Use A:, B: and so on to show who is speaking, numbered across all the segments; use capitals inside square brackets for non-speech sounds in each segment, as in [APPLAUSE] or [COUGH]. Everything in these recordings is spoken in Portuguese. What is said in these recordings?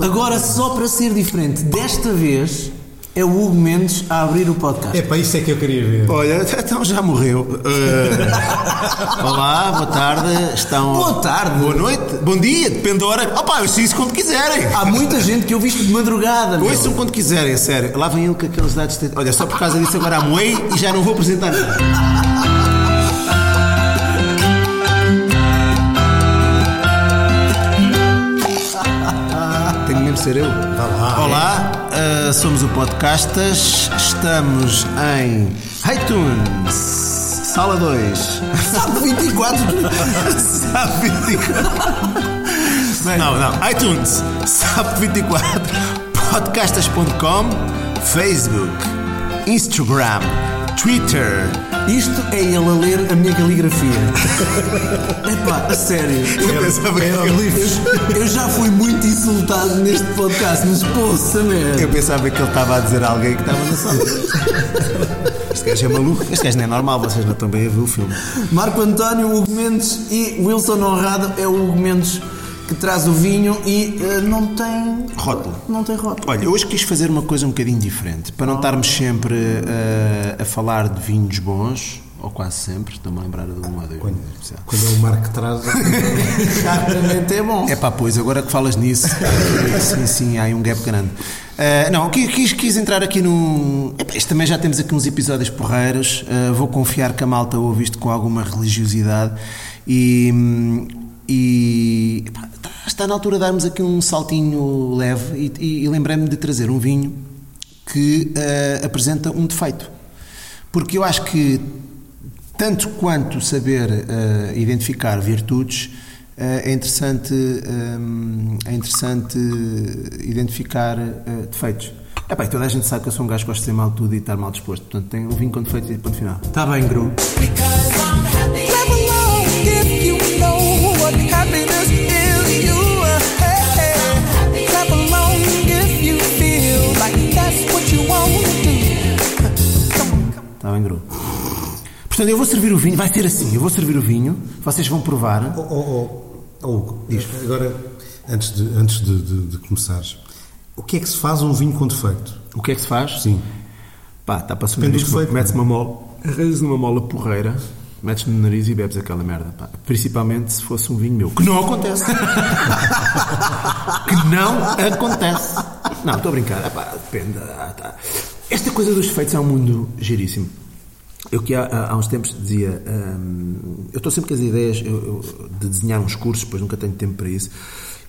A: Agora, só para ser diferente, desta vez é o Hugo Mendes a abrir o podcast.
B: É para isso é que eu queria ver.
C: Olha, então já morreu. [LAUGHS] Eh, olá, boa tarde. Estão...
A: Boa tarde.
C: Boa noite. Bom dia, depende da hora. Opa, eu sei isso quando quiserem.
A: Há muita gente que eu visto de madrugada.
C: Ouçam quando quiserem, a sério. Lá vem ele com aqueles dados. de- Olha, só por causa disso agora amoei e já não vou apresentar nada. Ser eu.
B: lá.
C: Olá, uh, somos o Podcastas. Estamos em iTunes, Sala 2. [LAUGHS]
A: Sabe 24.
C: Sabe 24. Não, não. iTunes, Sabe 24, podcastas.com, Facebook, Instagram, Twitter.
A: Isto é ele a ler a minha caligrafia. [LAUGHS] Epá, a sério.
C: Eu pensava que
A: eu,
C: ele-
A: eu já fui muito insultado neste podcast, mas poça merda.
C: Eu pensava que ele estava a dizer a alguém que estava na sala. Este gajo é maluco. Este gajo não é normal, vocês não estão bem a ver o filme.
A: Marco António, Hugo Mendes e Wilson Honrado é o Hugo Mendes que traz o vinho e eh, não tem
C: Rótulo.
A: Não tem rótulo.
C: Olha, hoje quis fazer uma coisa um bocadinho diferente. Para não estarmos sempre eh, a falar de vinhos bons, ou quase sempre, estou-me a lembrar de um ou dois.
B: Quando, quando é o Marco que traz.
A: Claramente [LAUGHS] é bom.
C: É pá, pois, agora que falas nisso, sim, sim, há aí um gap grande. Ah, não, quis, quis, entrar aqui num. Isto também já temos aqui uns episódios porreiros. ah, vou confiar que a malta ouve isto com alguma religiosidade e. hum, e epá, está na altura de darmos aqui um saltinho leve e, e- e lembrei-me de trazer um vinho que ah, apresenta um defeito. Porque eu acho que tanto quanto saber eh, identificar virtudes, eh, é interessante, eh, é interessante identificar eh, defeitos. É bem, toda a gente sabe que eu sou um gajo que gosta de ser mal tudo e estar mal disposto. Portanto, tem um vinho com defeitos e ponto final.
A: Está bem, Gru.
C: Está bem, Gru? Portanto, eu vou servir o vinho, vai ser assim: eu vou servir o vinho, vocês vão provar.
B: Oh, oh, oh, oh, Hugo, agora, antes de, antes de, de, de começares, o que é que se faz a um vinho com defeito?
C: O que é que se faz?
B: Sim.
C: Pá, está para assumir
B: Depende
C: isto.
B: defeito,
C: Metes uma mola, arranjas uma mola porreira, metes no nariz e bebes aquela merda. Pá. Principalmente se fosse um vinho meu. Que não acontece. [LAUGHS] que não acontece. Não, estou a brincar. Ah, pá, depende. Ah, tá. Esta coisa dos defeitos é um mundo giríssimo. Eu que há, há- uns tempos dizia, hum, eu estou sempre com as ideias eu- eu- de desenhar uns cursos, depois nunca tenho tempo para isso,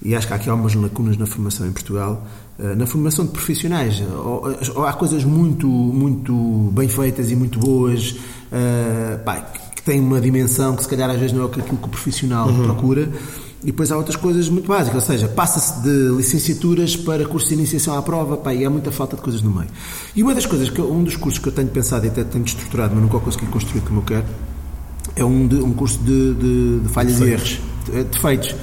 C: e acho que há aqui algumas lacunas na formação em Portugal, eh, na formação de profissionais, ou, ou há coisas muito, muito bem feitas e muito boas, eh, pá, que- que têm uma dimensão que se calhar às vezes não é aquilo que o profissional procura, e depois há outras coisas muito básicas, ou seja, passa-se de licenciaturas para cursos de iniciação à prova, pá, e há muita falta de coisas no meio. E uma das coisas, que um dos cursos que eu tenho pensado e até tenho estruturado, mas nunca consegui construir como eu quero, é um, de- um curso de, de- de falhas e erros, de- defeitos.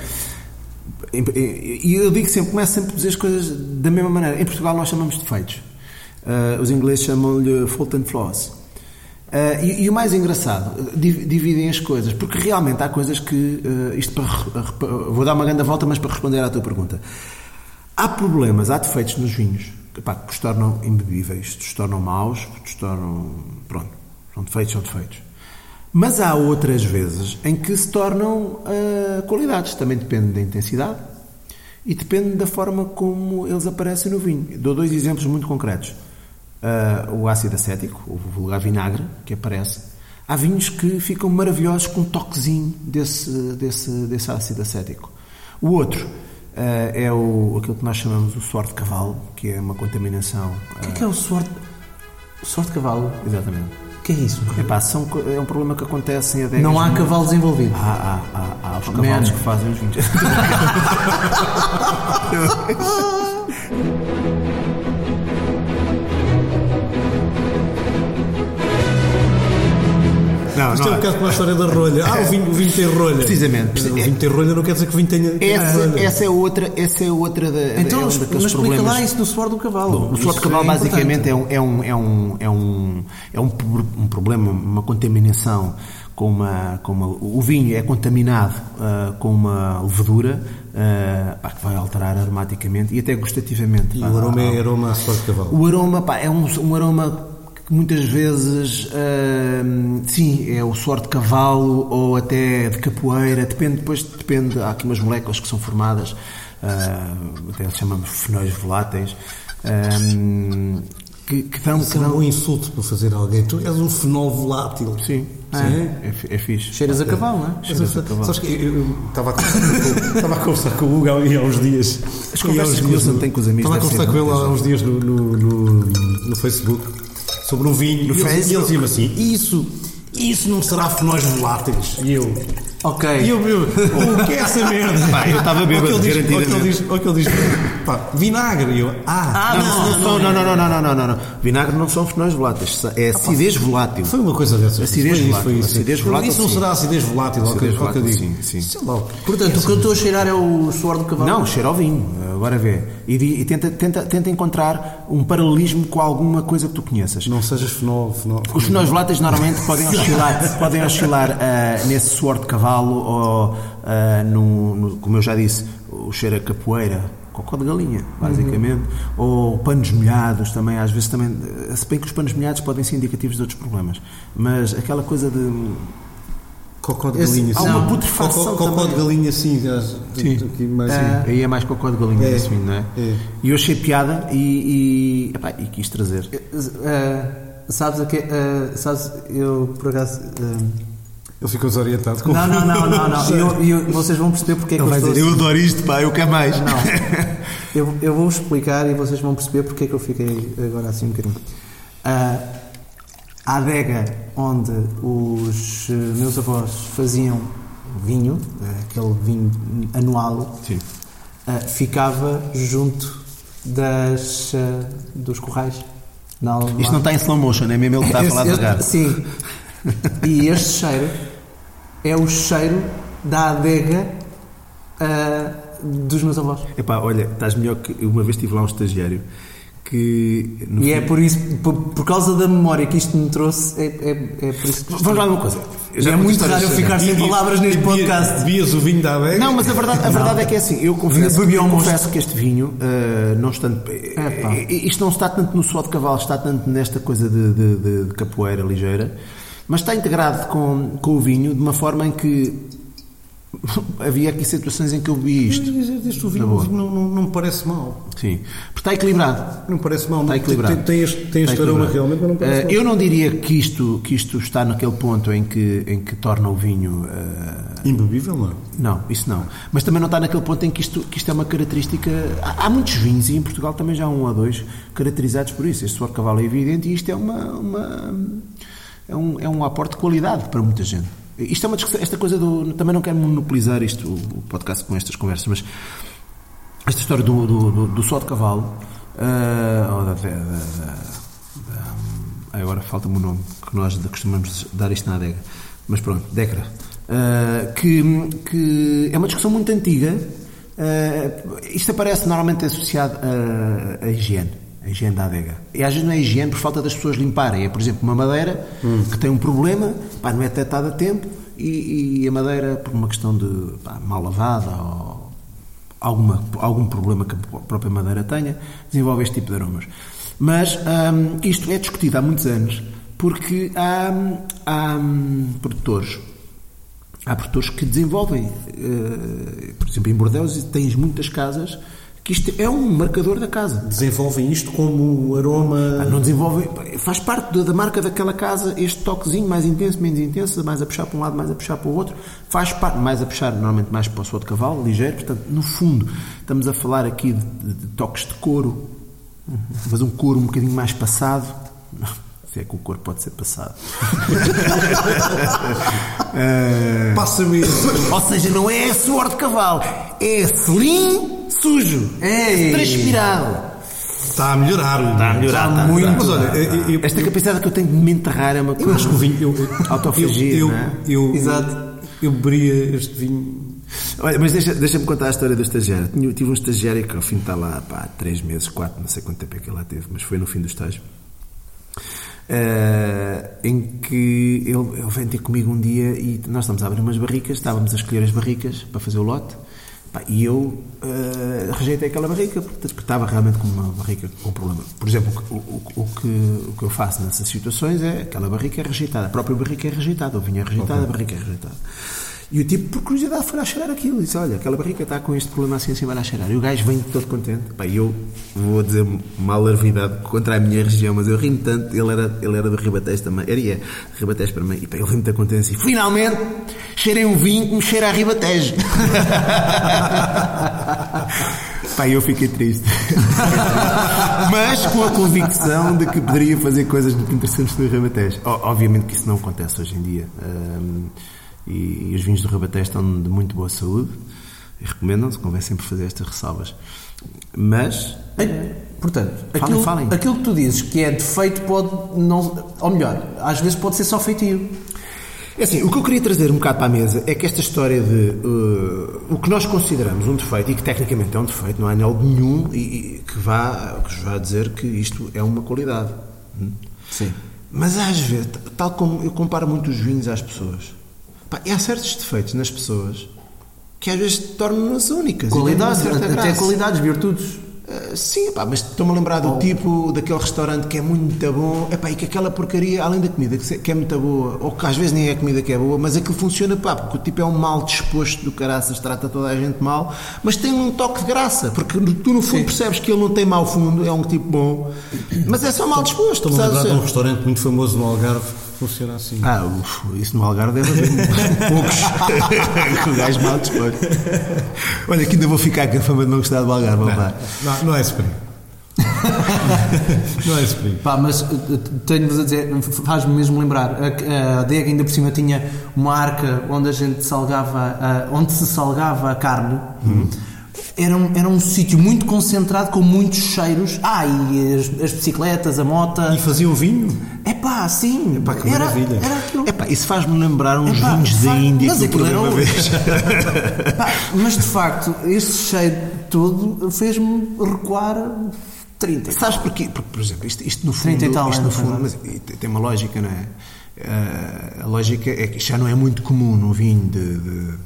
C: E eu digo sempre, começo sempre a dizer as coisas da mesma maneira. Em Portugal nós chamamos de defeitos. Ah, os ingleses chamam-lhe fault and flaws. Ah, e, e o mais engraçado, di- dividem as coisas, porque realmente há coisas que. ah, isto para, vou dar uma grande volta, mas para responder à tua pergunta. Há problemas, há defeitos nos vinhos que, pá, que os tornam imbebíveis, que os tornam maus, que os tornam. Pronto, são defeitos, são defeitos. Mas há outras vezes em que se tornam ah, qualidades, também depende da intensidade e depende da forma como eles aparecem no vinho. Dou dois exemplos muito concretos. Ah, o ácido acético, o vulgar vinagre, que aparece. Há vinhos que ficam maravilhosos com um toquezinho desse, desse, desse ácido acético. O outro ah, é o, aquilo que nós chamamos o suor de cavalo, que é uma contaminação.
A: O que é, que é o suor de... o suor de cavalo?
C: ah, exatamente.
A: O que é isso?
C: Epá, são co- é um problema que acontece em adegas.
A: Não há cavalos envolvidos.
C: Há, há, há, há os cavalos que fazem os vinhos. [LAUGHS] [LAUGHS] [LAUGHS] Não,
B: Isto é um
C: não,
B: bocado como a história da rolha. Ah, o vinho, o vinho tem rolha.
C: Precisamente.
B: O vinho tem rolha não quer dizer que o vinho tenha,
C: essa, essa é outra, essa é outra da,
A: Então,
C: é um
A: mas explica lá isso do suor do cavalo.
C: O suor de cavalo basicamente é um, é um, é um, é um, é um, um problema, uma contaminação com uma, com uma, o vinho é contaminado ah, com uma levedura ah, pá, que vai alterar aromaticamente e até gustativamente.
B: E
C: pá.
B: o aroma é aroma a suor de cavalo.
C: O aroma, pá, é um, um aroma que muitas vezes, hum, sim, é o suor de cavalo ou até de capoeira, depende, depois depende, há aqui umas moléculas que são formadas, ah, até chamamos fenóis voláteis, hum, que, que dão...
B: Isso
C: Que
B: é um
C: dão
B: bom insulto para fazer a alguém. Tu és um fenol volátil.
C: sim,
B: Sim.
C: é, é, é fixe.
A: Cheiras a cavalo, não é?
C: Cheiras a cavalo.
B: sabes que eu, eu estava, a conversar com, estava a conversar com o Hugo há há uns dias.
C: As conversas que o Wilson tem com os amigos
B: Estava a conversar com ele há uns dias no, no, no, no Facebook sobre um vinho. e ele-
C: Facebook?
B: E ele dizia-me assim: Isso, isso não será fenóis voláteis. E eu.
A: Ok.
B: E eu, eu, o que é essa merda? [LAUGHS]
C: Pá, eu estava bêbado,
B: Ou que ele diz, ou que ele diz, ou que ele diz pá, vinagre. E eu, ah,
C: não, não, não, não, não, não, não, não, não, não. Vinagre não são fenóis voláteis, é acidez volátil.
B: Foi uma coisa dessas.
C: Acidez
B: foi isso,
C: volátil,
B: foi isso.
C: volátil,
B: Isso não será acidez volátil, que-
C: Acidez
B: eu
C: volátil,
B: digo.
C: sim, sim.
B: Sei lá.
A: Portanto, o que eu estou a cheirar é o suor do cavalo.
C: Não, cheira ao vinho, agora vê. E, e tenta, tenta, tenta encontrar um paralelismo com alguma coisa que tu conheças.
B: Não sejas fenol. fenol
C: Os fenóis voláteis normalmente podem oscilar, podem oscilar ah, nesse suor de cavalo ou, ah, no, no- como eu já disse, o cheiro a capoeira, cocó de galinha, basicamente, ou panos molhados também, às vezes também, se bem que os panos molhados podem ser indicativos de outros problemas, mas aquela coisa de...
B: Cocó de
A: Esse-
B: galinha.
A: há
B: sim.
A: uma
C: putrefação
B: Cocó, cocó
C: também.
B: de galinha, sim. já- aqui mais, sim.
C: Aí é mais cocó de galinha
B: É.
C: vinho, não é?
B: É.
C: E eu achei piada e, e, epá, e quis trazer.
A: Eh, sabes a que. eh, sabes, eu por acaso. eh,
B: Ele ficou desorientado. com-
A: não, não, não, não, não. [LAUGHS] Eu- eu- vocês vão perceber porque é que eu estou.
C: eu adoro isto, pá, eu quero mais.
A: Não. [LAUGHS] Eu, eu vou explicar e vocês vão perceber porque é que eu fiquei agora assim um bocadinho. Ah, a adega onde os eh, meus avós faziam vinho, eh, aquele vinho anual, ah, ficava junto das, dos corrais. Na.
C: Isto não está em slow motion, é mesmo ele que está a falar devagar.
A: Sim. E este cheiro é o cheiro da adega ah, dos meus avós.
C: Epá, olha, estás melhor que. Uma vez tive lá um estagiário que. no
A: E é
C: fim-
A: por isso, por, por causa da memória que isto me trouxe, é, é, é por isso que
C: Vamos lá uma coisa.
A: É muito raro eu ficar sem palavras neste podcast.
B: Bebias o vinho da adega?
C: Não, mas a verdade, a verdade é que é assim. Eu confesso, eu confesso que este vinho, eh, não estando.
A: Epá.
C: eh, isto não está tanto no suor de cavalo, está tanto nesta coisa de, de- de- de capoeira ligeira, mas está integrado com, com o vinho de uma forma em que. Havia aqui situações em que eu vi isto.
B: Isto
C: boa.
B: não, não, não me parece mal.
C: Sim. Porque está equilibrado.
B: Não me parece mal.
C: Está equilibrado.
B: Tem, tem este, tem este aroma realmente, mas não parece
C: Eh,
B: mal.
C: eu não diria que isto, que isto está naquele ponto em que, em que torna o vinho. eh,
B: Imbebível, não.
C: Não, isso não. Mas também não está naquele ponto em que isto, que isto é uma característica. Há, há muitos vinhos, e em Portugal também já há um ou dois, caracterizados por isso. Este suor cavalo é evidente e isto é uma. uma- é, um, é um aporte de qualidade para muita gente. Isto é uma discussão, esta coisa do. Também não quero monopolizar isto, o podcast com estas conversas, mas esta história do, do, do, do suor de cavalo. ah, ou da, da- da- da- ah, agora falta-me o nome, que nós costumamos dar isto na adega. Mas pronto, Decra. Ah, que, que é uma discussão muito antiga. Ah, isto aparece normalmente associado à higiene. A higiene da adega. E às vezes não é higiene por falta das pessoas limparem. É, por exemplo, uma madeira que tem um problema, pá, não é detectada a tempo e, e a madeira, por uma questão de pá, mal lavada ou alguma, algum problema que a própria madeira tenha, desenvolve este tipo de aromas. Mas hum, isto é discutido há muitos anos porque há, há hum, produtores. Há produtores que desenvolvem, eh, por exemplo, em Bordeaux tens muitas casas que isto é um marcador da casa.
B: Desenvolvem isto como um aroma.
C: Ah, Não desenvolvem, faz parte da, marca daquela casa este toquezinho mais intenso, menos intenso, mais a puxar para um lado, mais a puxar para o outro, faz parte, mais a puxar normalmente mais para o suor de cavalo, ligeiro, portanto, no fundo, estamos a falar aqui de, de- de toques de couro, mas um couro um bocadinho mais passado, se é que o couro pode ser passado. [LAUGHS] Eh,
B: Passa-me isso.
C: ou seja, não é suor de cavalo, é selim sujo,
A: Ei.
C: transpirado.
B: Está a melhorar.
C: Está a melhorar, está,
B: muito. Mas olha, eu, eu-
C: Esta capacidade que eu tenho de me enterrar é uma
B: eu
C: coisa.
B: acho que o vinho. Eu, eu,
C: Autofagia,
B: eu,
C: não é?
B: eu,
A: Exato.
B: Eu beberia este vinho.
C: Olha, mas deixa- deixa-me contar a história do estagiário. Tinha- tive um estagiário que ao fim está lá pá, três meses, quatro, não sei quanto tempo é que ele lá teve, mas foi no fim do estágio. Eh, em que ele, ele vem ter comigo um dia e nós estamos a abrir umas barricas, estávamos a escolher as barricas para fazer o lote. E eu eh, rejeitei aquela barrica porque estava realmente com uma barrica com problema. Por exemplo, o, o, o que, o que eu faço nessas situações é aquela barrica é rejeitada, a própria barrica é rejeitada, o vinho é rejeitado, a barrica é rejeitada. E o tipo, por curiosidade, foi lá cheirar aquilo. Disse: Olha, aquela barrica está com este problema assim, assim, vai lá cheirar. E o gajo vem todo contente. Pá, eu vou dizer uma alarvidade contra a minha região, mas eu ri-me tanto. Ele era, ele era do Ribatejo também. Era é, Ribatejo para mim. E pá, ele ri-me muito contente assim: Finalmente cheirei um vinho que me cheira a Ribatejo. [LAUGHS] Pá, eu fiquei triste. [LAUGHS] Mas com a convicção de que poderia fazer coisas muito interessantes no Rabatés. O- Obviamente que isso não acontece hoje em dia. Ahm, e, e os vinhos do Rabatés estão de muito boa saúde. E recomendam-se, convém sempre fazer estas ressalvas. Mas,
A: Portanto,
C: Falem,
A: aquilo,
C: falem.
A: aquilo que tu dizes que é defeito pode não. Ou melhor, às vezes pode ser só feitio.
C: é assim, o que eu queria trazer um bocado para a mesa é que esta história de uh, o que nós consideramos um defeito, e que tecnicamente é um defeito, não há algo nenhum e, e que, vá, que vá dizer que isto é uma qualidade.
A: Sim.
C: Mas às vezes, tal como eu comparo muito os vinhos às pessoas, pá, e há certos defeitos nas pessoas que às vezes tornam-nas únicas.
A: Qualidades, até
C: graça.
A: qualidades, virtudes.
C: Ah, sim, pá, mas estou-me a lembrar
A: Oh.
C: do tipo daquele restaurante que é muito bom epá, e que aquela porcaria, além da comida que é muito boa, ou que às vezes nem é a comida que é boa, mas aquilo funciona, pá, porque o tipo é um mal disposto do caraças, trata toda a gente mal, mas tem um toque de graça, porque tu no fundo percebes que ele não tem mau fundo, é um tipo bom, mas é só mal disposto.
B: Estou-me a lembrar de um restaurante muito famoso no Algarve funciona assim.
C: Ah, uf, isso no Algarve deve haver [LAUGHS] poucos. Com [LAUGHS] o gajo mal disposto. Olha, que ainda vou ficar com a fama de não gostar do Algarve, lá.
B: Não, não é perigo. [LAUGHS] não é perigo.
A: Pá, mas eh, tenho-vos a dizer, faz-me mesmo lembrar, a, a adega ainda por cima tinha uma arca onde a gente salgava, onde se salgava a carne. Era um, era um sítio muito concentrado com muitos cheiros. Ah, e as, as bicicletas, a moto.
B: E faziam vinho?
A: É pá, sim.
B: Epá, que
A: era,
B: maravilha.
A: era aquilo.
C: Epá, isso faz-me lembrar uns
A: Epá,
C: vinhos da Índia
A: mas
C: que
A: aquilo
C: provei
A: era
C: uma vez. [LAUGHS]
A: Pá, mas de facto, esse cheiro todo fez-me recuar 30.
C: Sabes porquê? Porque, por exemplo, isto, isto no fundo,
A: 30 e tal
C: isto no fundo
A: é?
C: mas, tem uma lógica, não é? Ah, a lógica é que isto já não é muito comum num vinho de, de, de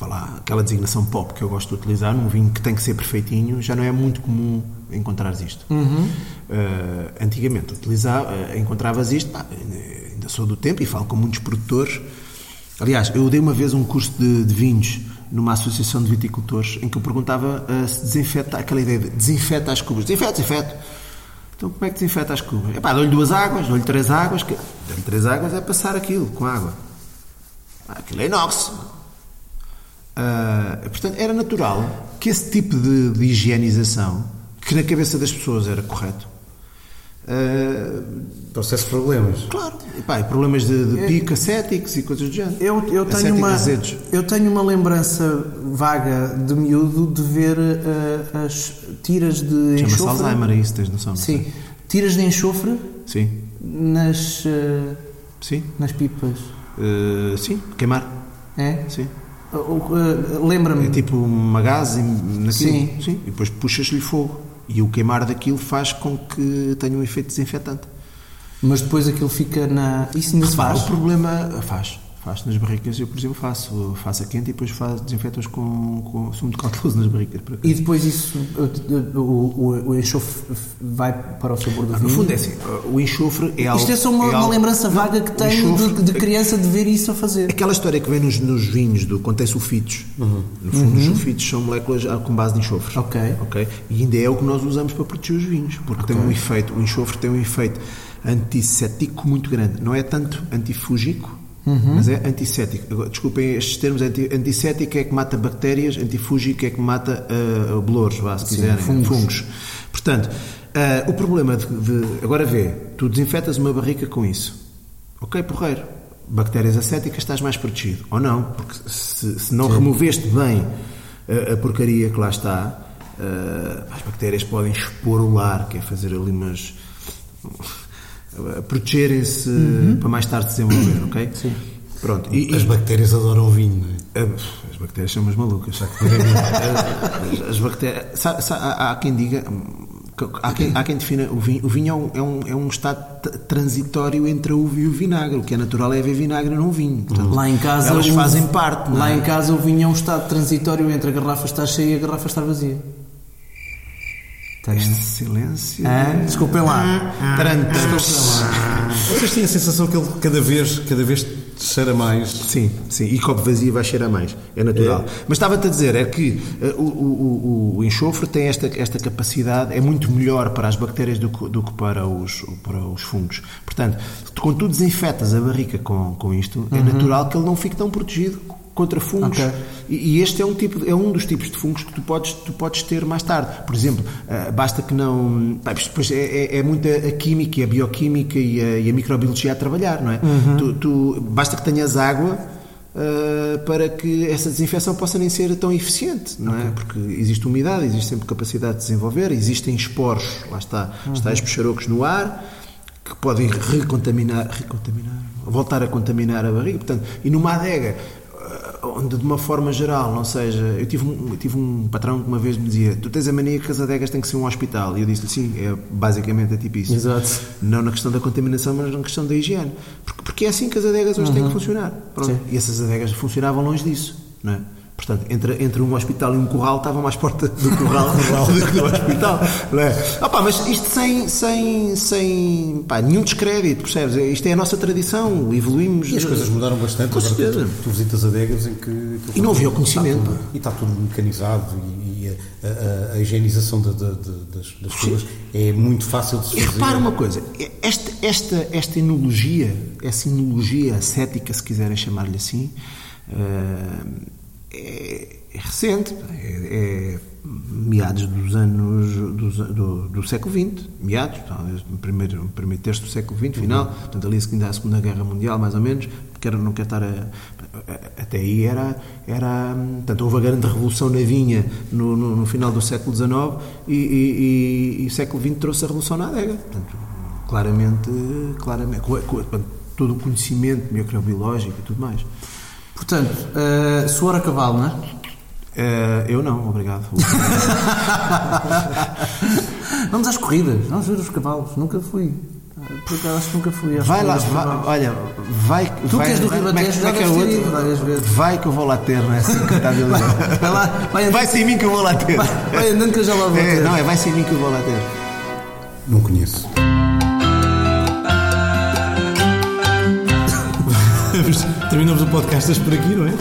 C: lá, aquela designação pop que eu gosto de utilizar, num vinho que tem que ser perfeitinho, já não é muito comum encontrares isto.
A: Uhum.
C: Ah, antigamente utilizava, ah, encontravas isto, pá, ainda sou do tempo e falo com muitos produtores. Aliás, eu dei uma vez um curso de, de vinhos numa associação de viticultores em que eu perguntava ah, se desinfeta, aquela ideia de desinfeta as cubas. Desinfeta, desinfeta. Então como é que desinfeta as cubas? Epá, dou-lhe duas águas, dou-lhe três águas. que- Dou-lhe três águas é passar aquilo com água. Ah, aquilo é inox. Ah, portanto, era natural que esse tipo de, de higienização, que na cabeça das pessoas era correto, ah,
B: Trouxesse problemas.
C: claro, epá, e problemas de, de pico acéticos e coisas do género.
A: Eu, eu, tenho uma,
C: azedos.
A: eu tenho uma lembrança vaga de miúdo de ver eh, as tiras de
C: Chama-se
A: enxofre.
C: Alzheimer, é isso, tens noção?
A: Sim,
C: sei?
A: tiras de enxofre
C: Sim.
A: nas, eh,
C: Sim.
A: nas pipas.
C: Uh, sim, queimar.
A: É?
C: Sim.
A: Lembra-me.
C: É tipo uma gás naquilo.
A: Sim.
C: Sim. E depois puxas-lhe fogo. E o queimar daquilo faz com que tenha um efeito desinfetante.
A: Mas depois aquilo fica na. Isso ainda se faz.
C: O problema faz. Faz nas barricas, eu por exemplo faço. Faço a quente e depois faço, desinfetas com, com sumo de cauteloso nas barricas.
A: E depois isso, o, o, o enxofre vai para o sabor do
C: No
A: vinho.
C: fundo é assim, o enxofre é algo...
A: Isto é só uma, uma
C: algo-
A: lembrança vaga que tenho
C: enxofre-
A: de, de criança de ver isso a fazer.
C: Aquela história que vem nos, nos vinhos do contém sulfitos. No fundo, os sulfitos são moléculas ah, com base de enxofre.
A: Ok.
C: ok? E ainda é o que nós usamos para proteger os vinhos, porque tem um efeito, o enxofre tem um efeito antisséptico muito grande. Não é tanto antifúngico, mas é antisséptico. Agora, Desculpem estes termos, anti, antisséptico é que mata bactérias, antifúngico é que mata ah, bolores, vá, se quiserem,
A: fungos.
C: Portanto, ah, o problema de, de- Agora vê, tu desinfetas uma barrica com isso. Ok, porreiro. Bactérias acéticas estás mais protegido. Ou não, porque se, se não removeste bem a, a porcaria que lá está, ah, as bactérias podem expor o lar, que é fazer ali umas. A protegerem-se para mais tarde se desenvolver, ok? Sim. Pronto. E, e-
B: As bactérias adoram vinho, não é?
C: ah, As bactérias são umas malucas. [LAUGHS] As, as bactérias. sa- sa- há, há quem diga, hum, Há quem, há quem defina o vinho. O vinho é um, é um, é um estado transitório entre a uva e o vinagre. O que é natural é haver vinagre não vinho. Portanto,
A: Lá em casa
C: elas
A: o-
C: fazem parte. não
A: Lá
C: é?
A: em casa o vinho é um estado transitório entre a garrafa estar cheia e a garrafa estar vazia. Tem.
C: Este silêncio.
A: Ah, desculpem lá.
C: Taran, taran.
B: Vocês têm a sensação que ele cada vez, cada vez cheira mais.
C: Sim, sim, e copo vazio vai cheirar mais, é natural. Mas estava-te a dizer, é que eh, o, o, o- enxofre tem esta, esta capacidade, é muito melhor para as bactérias do que, do que para, os, para os fungos. Portanto, quando tu desinfetas a barrica com, com isto, é natural que ele não fique tão protegido contra fungos.
A: Ok.
C: E, e este é um, tipo, é um dos tipos de fungos que tu podes, tu podes ter mais tarde. Por exemplo, eh, basta que não. pá, Depois é, é, é muita a química, a bioquímica e a, e a microbiologia a trabalhar, não é? Tu, tu- basta que tenhas água. eh, para que essa desinfecção possa nem ser tão eficiente, não é? Porque existe umidade, existe sempre capacidade de desenvolver, existem esporos, lá está, está os pecharocos no ar, que podem recontaminar, recontaminar, voltar a contaminar a barriga. Portanto, e numa adega, onde de uma forma geral, não seja, eu tive, um, eu tive um patrão que uma vez me dizia: Tu tens a mania que as adegas têm que ser um hospital. E eu disse-lhe: Sim, é, basicamente é tipo isso.
A: Exato.
C: Não na questão da contaminação, mas na questão da higiene. Porque, porque é assim que as adegas hoje têm que funcionar. Pronto.
A: Sim.
C: E essas adegas funcionavam longe disso, não é? Portanto, entre, entre um hospital e um curral estava mais porta do curral [LAUGHS] do que do hospital. Não é? Opa, mas isto sem, sem, sem pá, nenhum descrédito, percebes? Isto é a nossa tradição, evoluímos.
B: E as coisas mudaram bastante.
C: Com
B: Agora
C: certeza.
B: tu, tu visitas adegas em que.
C: E não havia o
B: está
C: conhecimento.
B: tudo- E está tudo mecanizado e, e a, a- a higienização da- da- da- das, das coisas é muito fácil de se
C: E
B: fazer.
C: repara uma coisa, esta, esta, esta enologia, essa enologia ascética, se quiserem chamar-lhe assim, eh, é, é recente, é, é meados dos anos dos- do, do século XX, meados, talvez no primeiro, no primeiro terço do século XX, final, portanto ali ainda a Segunda Guerra Mundial, mais ou menos, quero, não quero estar a, a- até aí era, era, portanto houve a grande revolução na vinha no, no, no final do século XIX e, e, e- e o século XX trouxe a revolução na adega, portanto claramente, claramente co- co- portanto, todo o conhecimento microbiológico e tudo mais.
A: Portanto, uh, suor a cavalo, não é?
C: Eh, eu não, obrigado. [LAUGHS]
A: Vamos às corridas, vamos ver os cavalos. Nunca fui. Por acaso acho que nunca fui às
C: Vai lá, vai, olha, vai.
A: Tu
C: vai,
A: que és do
C: vai,
A: Ribatejo,
C: como é que-
A: já
C: é é o
A: ter
C: outro?
A: ido várias vezes.
C: Vai que eu vou lá ter, não é assim que está a dizer.
A: Vai lá, vai,
C: Vai ser em mim que eu vou lá ter.
A: vai andando que eu já lá vou
C: É,
A: ter.
C: não, é vai ser em mim que eu vou lá ter.
B: Não conheço. [LAUGHS] Terminamos o podcast por aqui, não é?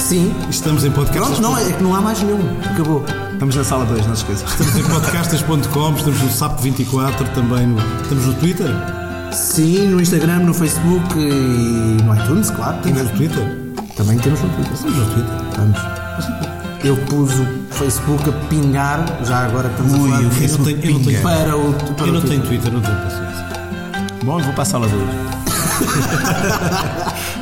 A: Sim.
B: Estamos em podcast.
A: Pronto, não, é que não há mais nenhum. Acabou.
C: Estamos na sala 2, não se esqueçam.
B: Estamos em podcastas.com, estamos no SAP24, também no, estamos no Twitter.
A: Sim, no Instagram, no Facebook e no iTunes, claro.
B: Temos no Twitter.
A: Também temos no Twitter.
B: Estamos no Twitter.
A: Estamos. Eu pus o Facebook a pingar, já agora estamos a
C: Ui,
A: falar
C: o
A: disso,
C: Facebook
B: eu não tenho- eu não tenho-
A: para o, para
B: Eu não
A: Twitter.
B: tenho Twitter, não tenho paciência.
C: Bom, eu vou para a sala 2. [LAUGHS]